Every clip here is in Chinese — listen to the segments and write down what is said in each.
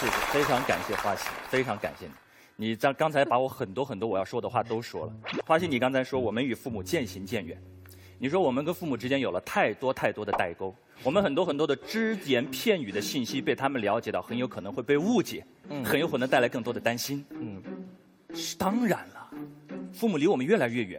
谢谢，非常感谢花溪，非常感谢你。你刚刚才把我很多很多我要说的话都说了。花溪，你刚才说我们与父母渐行渐远，你说我们跟父母之间有了太多太多的代沟，我们很多很多的只言片语的信息被他们了解到，很有可能会被误解，很有可能带来更多的担心。嗯，是当然了，父母离我们越来越远。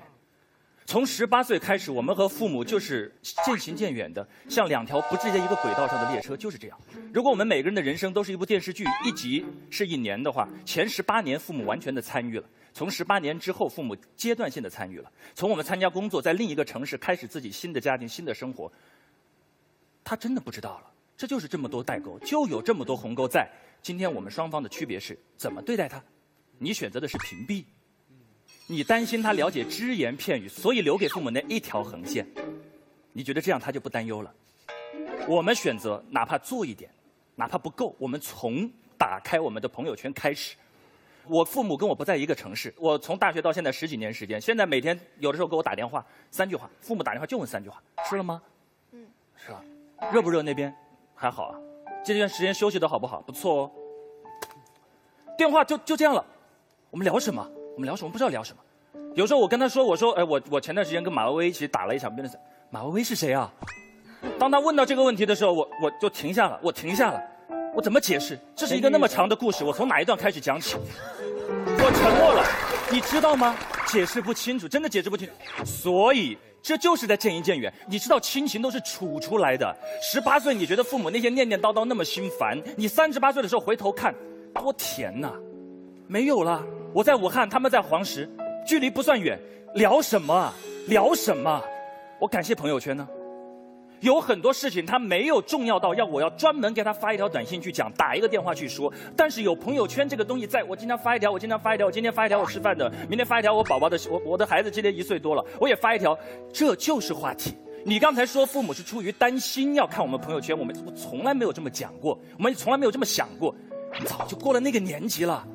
从十八岁开始，我们和父母就是渐行渐远的，像两条不在一个轨道上的列车，就是这样。如果我们每个人的人生都是一部电视剧，一集是一年的话，前十八年父母完全的参与了，从十八年之后，父母阶段性的参与了。从我们参加工作，在另一个城市开始自己新的家庭、新的生活，他真的不知道了。这就是这么多代沟，就有这么多鸿沟在。今天我们双方的区别是怎么对待他？你选择的是屏蔽。你担心他了解只言片语，所以留给父母那一条横线。你觉得这样他就不担忧了？我们选择哪怕做一点，哪怕不够，我们从打开我们的朋友圈开始。我父母跟我不在一个城市，我从大学到现在十几年时间，现在每天有的时候给我打电话，三句话，父母打电话就问三句话：吃了吗？嗯，是吧？热不热那边？还好啊。这段时间休息的好不好？不错哦。电话就就这样了。我们聊什么？我们聊什么？不知道聊什么。有时候我跟他说：“我说，哎，我我前段时间跟马薇薇一起打了一场辩论赛。马薇薇是谁啊？”当他问到这个问题的时候，我我就停下了，我停下了。我怎么解释？这是一个那么长的故事，我从哪一段开始讲起？我沉默了。你知道吗？解释不清楚，真的解释不清楚。所以这就是在渐行渐远。你知道亲情都是处出来的。十八岁你觉得父母那些念念叨叨那么心烦，你三十八岁的时候回头看，多甜呐！没有了。我在武汉，他们在黄石，距离不算远，聊什么？聊什么？我感谢朋友圈呢，有很多事情他没有重要到要我要专门给他发一条短信去讲，打一个电话去说。但是有朋友圈这个东西，在我经常发一条，我经常发一条，我今天发一条我吃饭的，明天发一条我宝宝的，我我的孩子今年一岁多了，我也发一条，这就是话题。你刚才说父母是出于担心要看我们朋友圈，我们我从来没有这么讲过，我们从来没有这么想过，早就过了那个年纪了，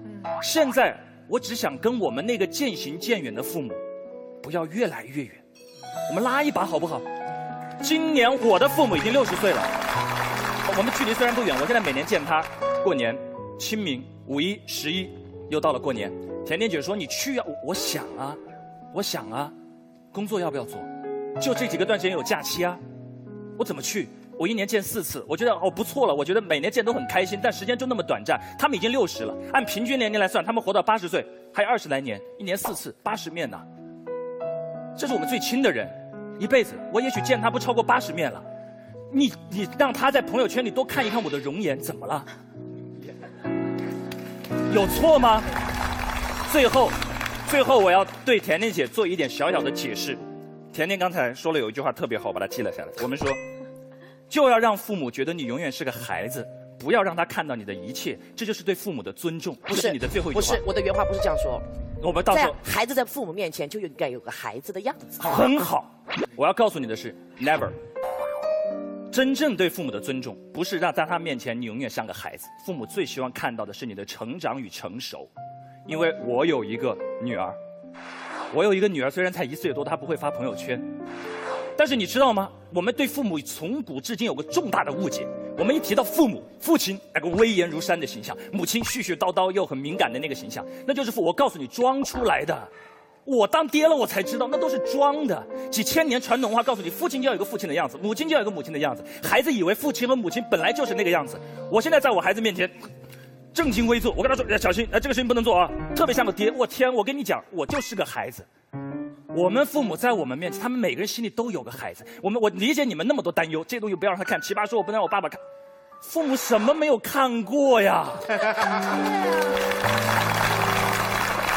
现在。我只想跟我们那个渐行渐远的父母，不要越来越远，我们拉一把好不好？今年我的父母已经六十岁了，我们距离虽然不远，我现在每年见他，过年、清明、五一、十一，又到了过年。甜甜姐说你去啊，我想啊，我想啊，工作要不要做？就这几个段时间有假期啊，我怎么去？我一年见四次，我觉得哦不错了。我觉得每年见都很开心，但时间就那么短暂。他们已经六十了，按平均年龄来算，他们活到八十岁还有二十来年，一年四次，八十面呢。这是我们最亲的人，一辈子我也许见他不超过八十面了。你你让他在朋友圈里多看一看我的容颜，怎么了？有错吗？最后，最后我要对甜甜姐做一点小小的解释。甜甜刚才说了有一句话特别好，我把它记了下来。我们说。就要让父母觉得你永远是个孩子，不要让他看到你的一切，这就是对父母的尊重。不是你的最后一句话。不是我的原话，不是这样说。我们到时候孩子在父母面前就应该有个孩子的样子。很好，我要告诉你的是，never。真正对父母的尊重，不是让在他面前你永远像个孩子。父母最希望看到的是你的成长与成熟。因为我有一个女儿，我有一个女儿，虽然才一岁多，她不会发朋友圈。但是你知道吗？我们对父母从古至今有个重大的误解。我们一提到父母，父亲那个威严如山的形象，母亲絮絮叨叨又很敏感的那个形象，那就是父。我告诉你，装出来的。我当爹了，我才知道那都是装的。几千年传统文化告诉你，父亲就要有个父亲的样子，母亲就要有个母亲的样子。孩子以为父亲和母亲本来就是那个样子。我现在在我孩子面前正襟危坐，我跟他说：“小心，哎，这个事情不能做啊！”特别像个爹。我天，我跟你讲，我就是个孩子。我们父母在我们面前，他们每个人心里都有个孩子。我们我理解你们那么多担忧，这东西不要让他看。奇葩说我不能让我爸爸看，父母什么没有看过呀？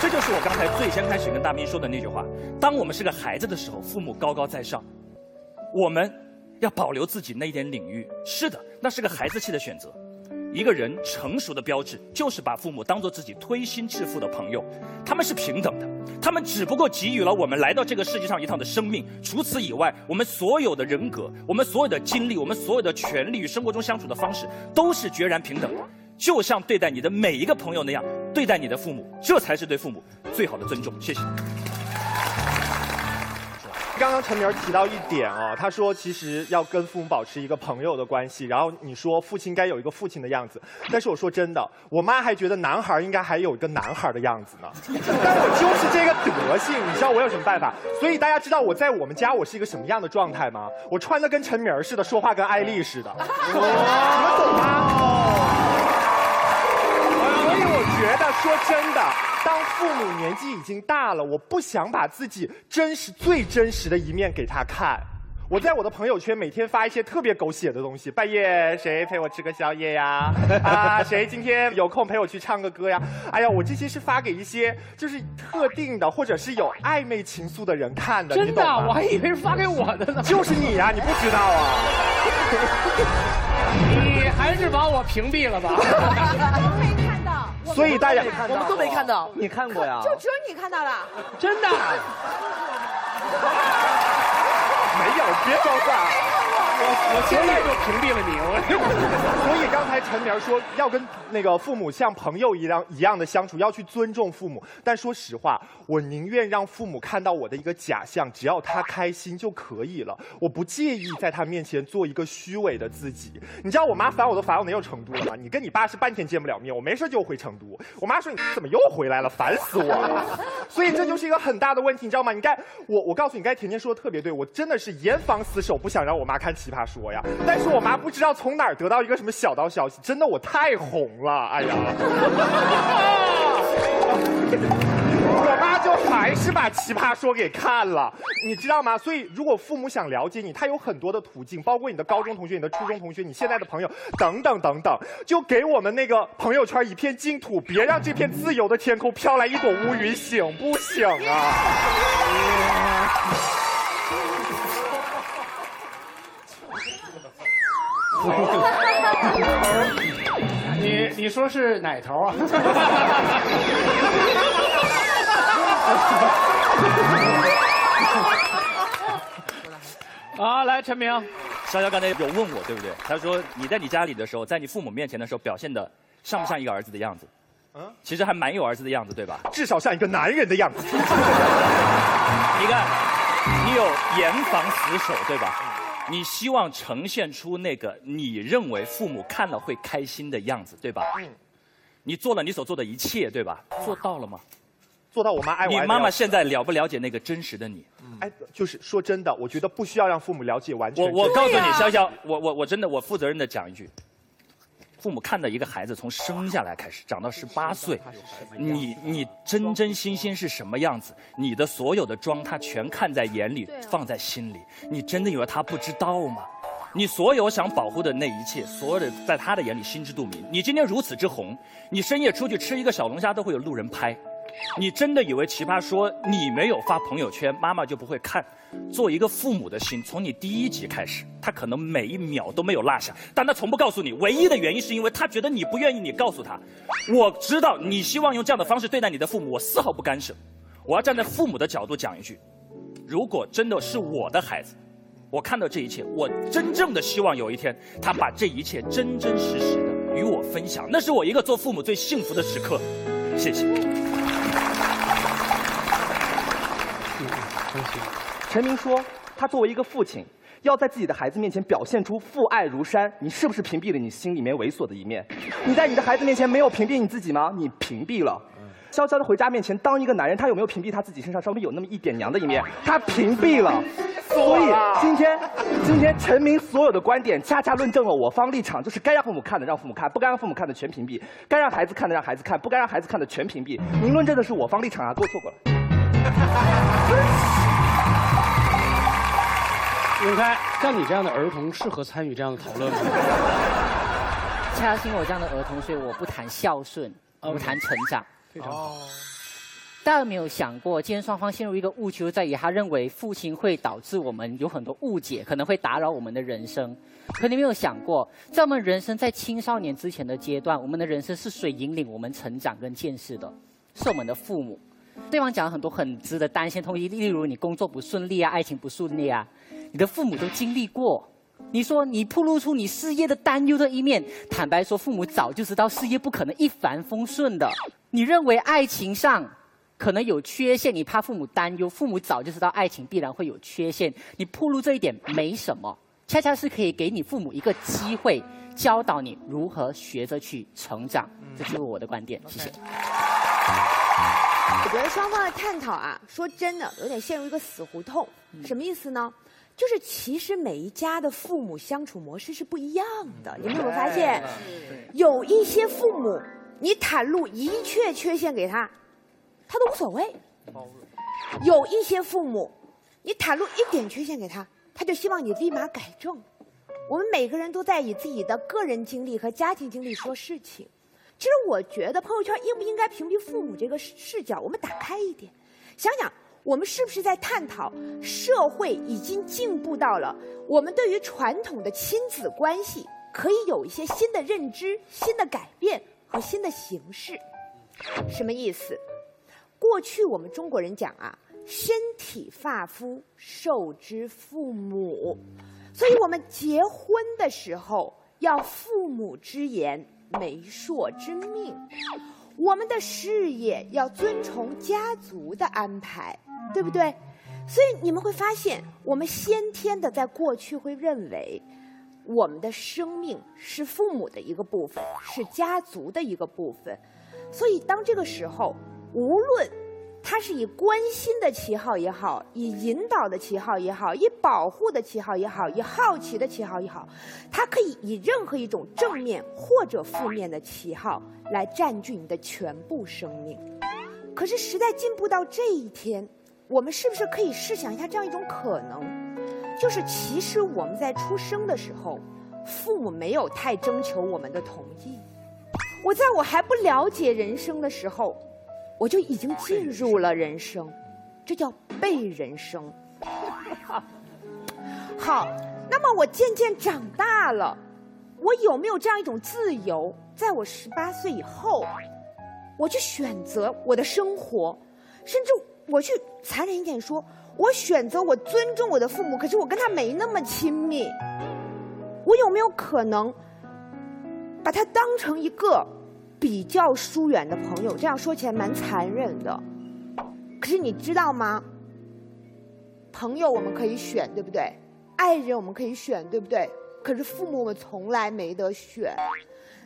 这就是我刚才最先开始跟大兵说的那句话：当我们是个孩子的时候，父母高高在上，我们要保留自己那一点领域。是的，那是个孩子气的选择。一个人成熟的标志，就是把父母当做自己推心置腹的朋友，他们是平等的，他们只不过给予了我们来到这个世界上一趟的生命。除此以外，我们所有的人格，我们所有的经历，我们所有的权利与生活中相处的方式，都是决然平等的。就像对待你的每一个朋友那样，对待你的父母，这才是对父母最好的尊重。谢谢。刚刚陈明提到一点啊，他说其实要跟父母保持一个朋友的关系，然后你说父亲该有一个父亲的样子，但是我说真的，我妈还觉得男孩应该还有一个男孩的样子呢，但我就是这个德性，你知道我有什么办法？所以大家知道我在我们家我是一个什么样的状态吗？我穿的跟陈明似的，说话跟艾丽似的，你们懂吗？所以我觉得说真的，当父母年纪已经大了，我不想把自己真实最真实的一面给他看。我在我的朋友圈每天发一些特别狗血的东西，半夜谁陪我吃个宵夜呀？啊，谁今天有空陪我去唱个歌呀？哎呀，我这些是发给一些就是特定的或者是有暧昧情愫的人看的，真的我还以为是发给我的呢。就是你呀、你不知道啊？你还是把我屏蔽了吧？所以大家我们都没看到。你看过呀？就只有你看到了。真的。没有，别装傻。我现在就屏蔽了你。我 所以刚才陈明说要跟那个父母像朋友一样一样的相处，要去尊重父母。但说实话，我宁愿让父母看到我的一个假象，只要他开心就可以了。我不介意在他面前做一个虚伪的自己。你知道我妈烦我都烦到哪种程度了吗？你跟你爸是半天见不了面，我没事就回成都。我妈说你怎么又回来了，烦死我了。所以这就是一个很大的问题，你知道吗？你该我我告诉你，刚才甜甜说的特别对，我真的是严防死守，不想让我妈看《奇葩说》呀。但是我妈不知道从哪儿得到一个什么小道消息，真的我太红了，哎呀！我妈就还是把《奇葩说》给看了，你知道吗？所以如果父母想了解你，他有很多的途径，包括你的高中同学、你的初中同学、你现在的朋友等等等等，就给我们那个朋友圈一片净土，别让这片自由的天空飘来一朵乌云，行不行啊？你你说是哪头啊？啊，来，陈明，潇潇刚才有问我，对不对？他说你在你家里的时候，在你父母面前的时候，表现的像不像一个儿子的样子？嗯，其实还蛮有儿子的样子，对吧？至少像一个男人的样子。你看，你有严防死守，对吧？你希望呈现出那个你认为父母看了会开心的样子，对吧？嗯。你做了你所做的一切，对吧？做到了吗？做到我妈爱我你妈妈现在了不了解那个真实的你？哎，就是说真的，我觉得不需要让父母了解完全我。我告诉你，潇潇，我我我真的我负责任的讲一句，父母看到一个孩子从生下来开始长到十八岁，你你真真心心是什么样子，你的所有的妆他全看在眼里，放在心里，你真的以为他不知道吗？你所有想保护的那一切，所有的在他的眼里心知肚明。你今天如此之红，你深夜出去吃一个小龙虾都会有路人拍，你真的以为奇葩说你没有发朋友圈，妈妈就不会看？做一个父母的心，从你第一集开始，他可能每一秒都没有落下，但他从不告诉你。唯一的原因是因为他觉得你不愿意你告诉他。我知道你希望用这样的方式对待你的父母，我丝毫不干涉。我要站在父母的角度讲一句：如果真的是我的孩子，我看到这一切，我真正的希望有一天他把这一切真真实实的与我分享，那是我一个做父母最幸福的时刻。谢谢。陈明说，他作为一个父亲，要在自己的孩子面前表现出父爱如山，你是不是屏蔽了你心里面猥琐的一面？你在你的孩子面前没有屏蔽你自己吗？你屏蔽了。潇潇的回家面前当一个男人，他有没有屏蔽他自己身上稍微有那么一点娘的一面？他屏蔽了。所以今天，今天陈明所有的观点恰恰论证了我方立场，就是该让父母看的让父母看，不该让父母看的全屏蔽；该让孩子看的让孩子看，不该让孩子看的全屏蔽。您论证的是我方立场啊，给我错过了。永开，像你这样的儿童适合参与这样的讨论吗？恰恰是因为我这样的儿童，所以我不谈孝顺，我们谈成长。非常好。大家有没有想过，今天双方陷入一个误区，在于他认为父亲会导致我们有很多误解，可能会打扰我们的人生。可你有没有想过，在我们人生在青少年之前的阶段，我们的人生是谁引领我们成长跟见识的？是我们的父母。对方讲了很多很值得担心的东西，例如你工作不顺利啊，爱情不顺利啊，你的父母都经历过。你说你暴露出你事业的担忧的一面，坦白说，父母早就知道事业不可能一帆风顺的。你认为爱情上可能有缺陷，你怕父母担忧，父母早就知道爱情必然会有缺陷，你暴露这一点没什么，恰恰是可以给你父母一个机会，教导你如何学着去成长。这就是我的观点，谢谢。我觉得双方的探讨啊，说真的，有点陷入一个死胡同。什么意思呢？就是其实每一家的父母相处模式是不一样的。你们有没有发现？有一些父母，你袒露一切缺陷给他，他都无所谓；有一些父母，你袒露一点缺陷给他，他就希望你立马改正。我们每个人都在以自己的个人经历和家庭经历说事情。其实我觉得朋友圈应不应该屏蔽父母这个视视角，我们打开一点，想想我们是不是在探讨社会已经进步到了我们对于传统的亲子关系可以有一些新的认知、新的改变和新的形式。什么意思？过去我们中国人讲啊，身体发肤受之父母，所以我们结婚的时候要父母之言。媒妁之命，我们的事业要遵从家族的安排，对不对？所以你们会发现，我们先天的在过去会认为，我们的生命是父母的一个部分，是家族的一个部分。所以当这个时候，无论。他是以关心的旗号也好，以引导的旗号也好，以保护的旗号也好，以好奇的旗号也好，他可以以任何一种正面或者负面的旗号来占据你的全部生命。可是时代进步到这一天，我们是不是可以试想一下这样一种可能？就是其实我们在出生的时候，父母没有太征求我们的同意。我在我还不了解人生的时候。我就已经进入了人生，这叫被人生。好，那么我渐渐长大了，我有没有这样一种自由？在我十八岁以后，我去选择我的生活，甚至我去残忍一点说，我选择我尊重我的父母，可是我跟他没那么亲密，我有没有可能把他当成一个？比较疏远的朋友，这样说起来蛮残忍的。可是你知道吗？朋友我们可以选，对不对？爱人我们可以选，对不对？可是父母我们从来没得选。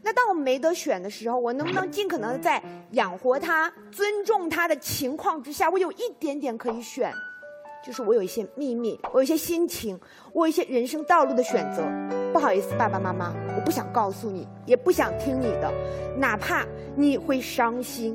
那当我没得选的时候，我能不能尽可能的在养活他、尊重他的情况之下，我有一点点可以选？就是我有一些秘密，我有一些心情，我有一些人生道路的选择。不好意思，爸爸妈妈，我不想告诉你，也不想听你的，哪怕你会伤心，